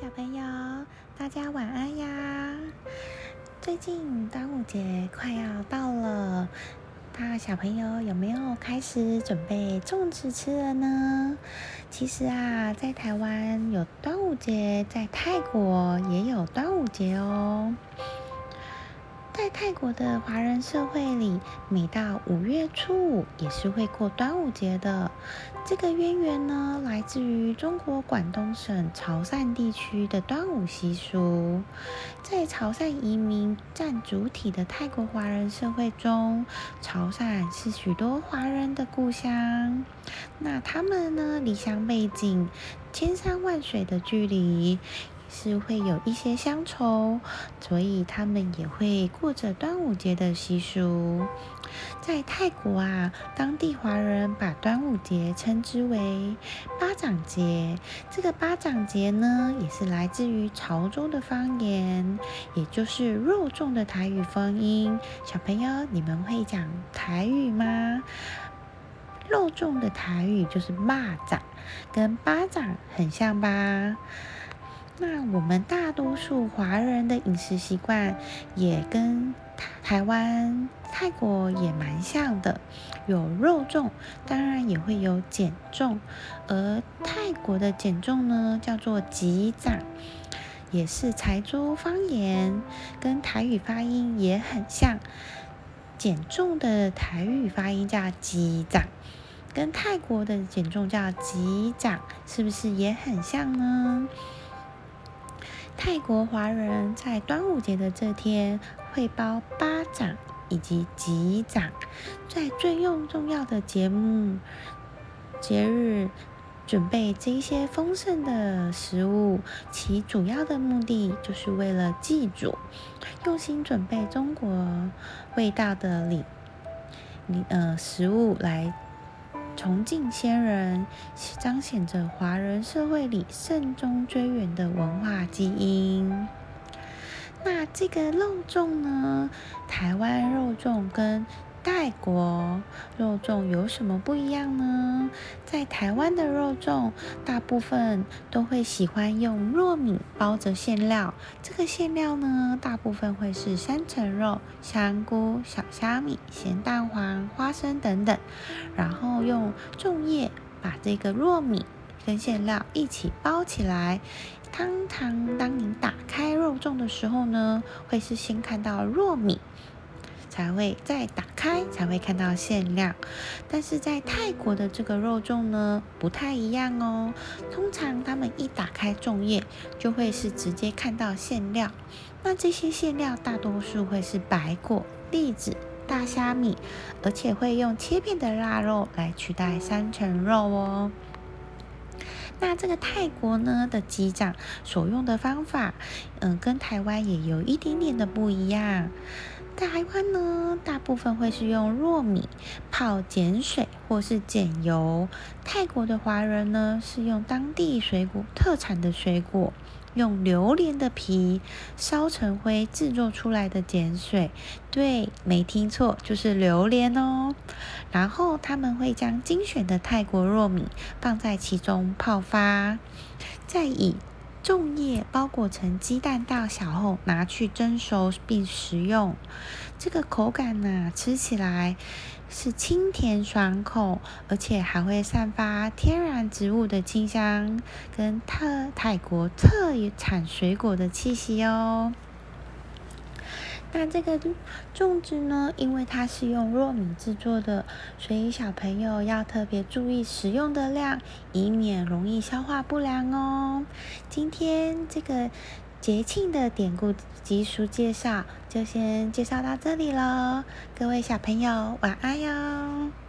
小朋友，大家晚安呀！最近端午节快要到了，大小朋友有没有开始准备粽子吃了呢？其实啊，在台湾有端午节，在泰国也有端午节哦。在泰国的华人社会里，每到五月初五也是会过端午节的。这个渊源呢，来自于中国广东省潮汕地区的端午习俗。在潮汕移民占主体的泰国华人社会中，潮汕是许多华人的故乡。那他们呢，离乡背井，千山万水的距离。是会有一些乡愁，所以他们也会过着端午节的习俗。在泰国啊，当地华人把端午节称之为巴掌节。这个巴掌节呢，也是来自于潮州的方言，也就是肉粽的台语发音。小朋友，你们会讲台语吗？肉粽的台语就是蚂蚱，跟巴掌很像吧？那我们大多数华人的饮食习惯也跟台湾、泰国也蛮像的，有肉粽，当然也会有减重。而泰国的减重呢，叫做吉掌，也是潮州方言，跟台语发音也很像。减重的台语发音叫吉掌，跟泰国的减重叫吉掌，是不是也很像呢？泰国华人在端午节的这天会包巴掌以及吉掌，在最用重要的节目节日准备这些丰盛的食物，其主要的目的就是为了祭祖，用心准备中国味道的礼礼呃食物来。崇敬先人，彰显着华人社会里慎终追远的文化基因。那这个肉粽呢？台湾肉粽跟。泰国肉粽有什么不一样呢？在台湾的肉粽，大部分都会喜欢用糯米包着馅料。这个馅料呢，大部分会是三层肉、香菇、小虾米、咸蛋黄、花生等等，然后用粽叶把这个糯米跟馅料一起包起来。通常当你打开肉粽的时候呢，会是先看到糯米。才会再打开，才会看到馅料。但是在泰国的这个肉粽呢，不太一样哦。通常他们一打开粽叶，就会是直接看到馅料。那这些馅料大多数会是白果、栗子、大虾米，而且会用切片的腊肉来取代三层肉哦。那这个泰国呢的机长所用的方法，嗯，跟台湾也有一点点的不一样。台湾呢，大部分会是用糯米泡碱水或是碱油；泰国的华人呢，是用当地水果特产的水果，用榴莲的皮烧成灰制作出来的碱水。对，没听错，就是榴莲哦。然后他们会将精选的泰国糯米放在其中泡发，再以。粽叶包裹成鸡蛋大小后，拿去蒸熟并食用。这个口感呢，吃起来是清甜爽口，而且还会散发天然植物的清香，跟特泰国特产水果的气息哦。那这个粽子呢，因为它是用糯米制作的，所以小朋友要特别注意食用的量，以免容易消化不良哦。今天这个节庆的典故习俗介绍就先介绍到这里喽，各位小朋友晚安哟。